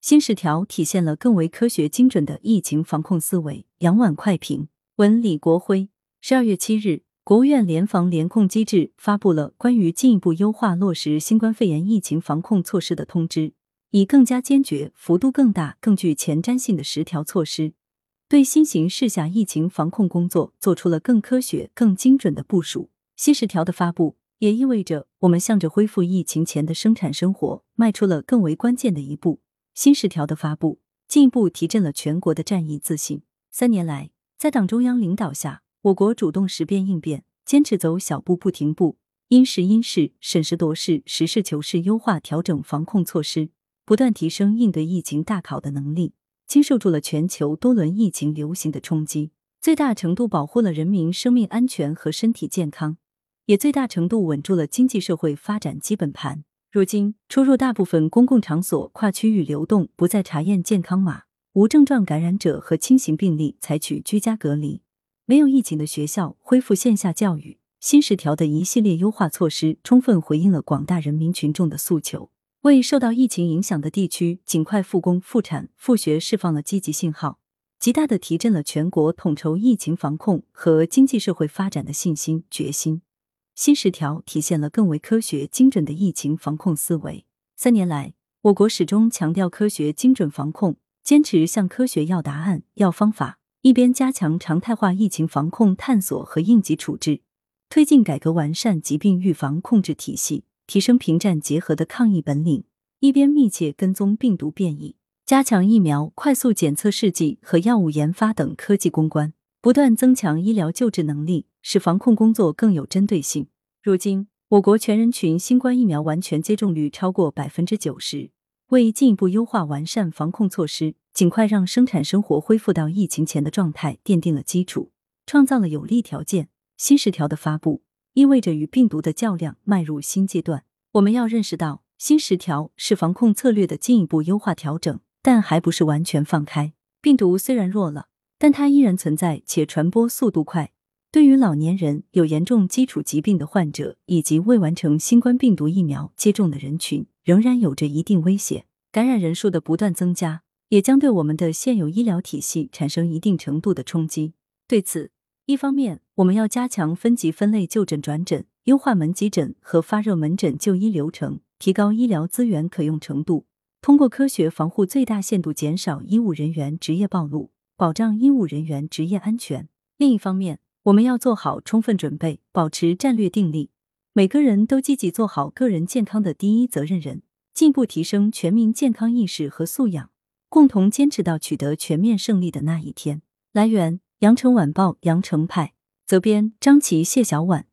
新十条体现了更为科学精准的疫情防控思维。杨婉快评文李国辉，十二月七日，国务院联防联控机制发布了关于进一步优化落实新冠肺炎疫情防控措施的通知，以更加坚决、幅度更大、更具前瞻性的十条措施，对新形势下疫情防控工作做出了更科学、更精准的部署。新十条的发布。也意味着我们向着恢复疫情前的生产生活迈出了更为关键的一步。新十条的发布，进一步提振了全国的战役自信。三年来，在党中央领导下，我国主动识变应变，坚持走小步不停步，因时因势、审时度势、实事求是优化调整防控措施，不断提升应对疫情大考的能力，经受住了全球多轮疫情流行的冲击，最大程度保护了人民生命安全和身体健康。也最大程度稳住了经济社会发展基本盘。如今，出入大部分公共场所、跨区域流动不再查验健康码，无症状感染者和轻型病例采取居家隔离，没有疫情的学校恢复线下教育。新十条的一系列优化措施，充分回应了广大人民群众的诉求，为受到疫情影响的地区尽快复工复产复学释放了积极信号，极大的提振了全国统筹疫情防控和经济社会发展的信心决心。新十条体现了更为科学精准的疫情防控思维。三年来，我国始终强调科学精准防控，坚持向科学要答案、要方法。一边加强常态化疫情防控探索和应急处置，推进改革完善疾病预防控制体系，提升平战结合的抗疫本领；一边密切跟踪病毒变异，加强疫苗快速检测试剂和药物研发等科技攻关，不断增强医疗救治能力。使防控工作更有针对性。如今，我国全人群新冠疫苗完全接种率超过百分之九十，为进一步优化完善防控措施，尽快让生产生活恢复到疫情前的状态，奠定了基础，创造了有利条件。新十条的发布，意味着与病毒的较量迈入新阶段。我们要认识到，新十条是防控策略的进一步优化调整，但还不是完全放开。病毒虽然弱了，但它依然存在，且传播速度快。对于老年人、有严重基础疾病的患者以及未完成新冠病毒疫苗接种的人群，仍然有着一定威胁。感染人数的不断增加，也将对我们的现有医疗体系产生一定程度的冲击。对此，一方面我们要加强分级分类就诊转诊，优化门急诊和发热门诊就医流程，提高医疗资源可用程度，通过科学防护最大限度减少医务人员职业暴露，保障医务人员职业安全。另一方面，我们要做好充分准备，保持战略定力，每个人都积极做好个人健康的第一责任人，进一步提升全民健康意识和素养，共同坚持到取得全面胜利的那一天。来源：羊城晚报羊城派，责编：张琪、谢小婉。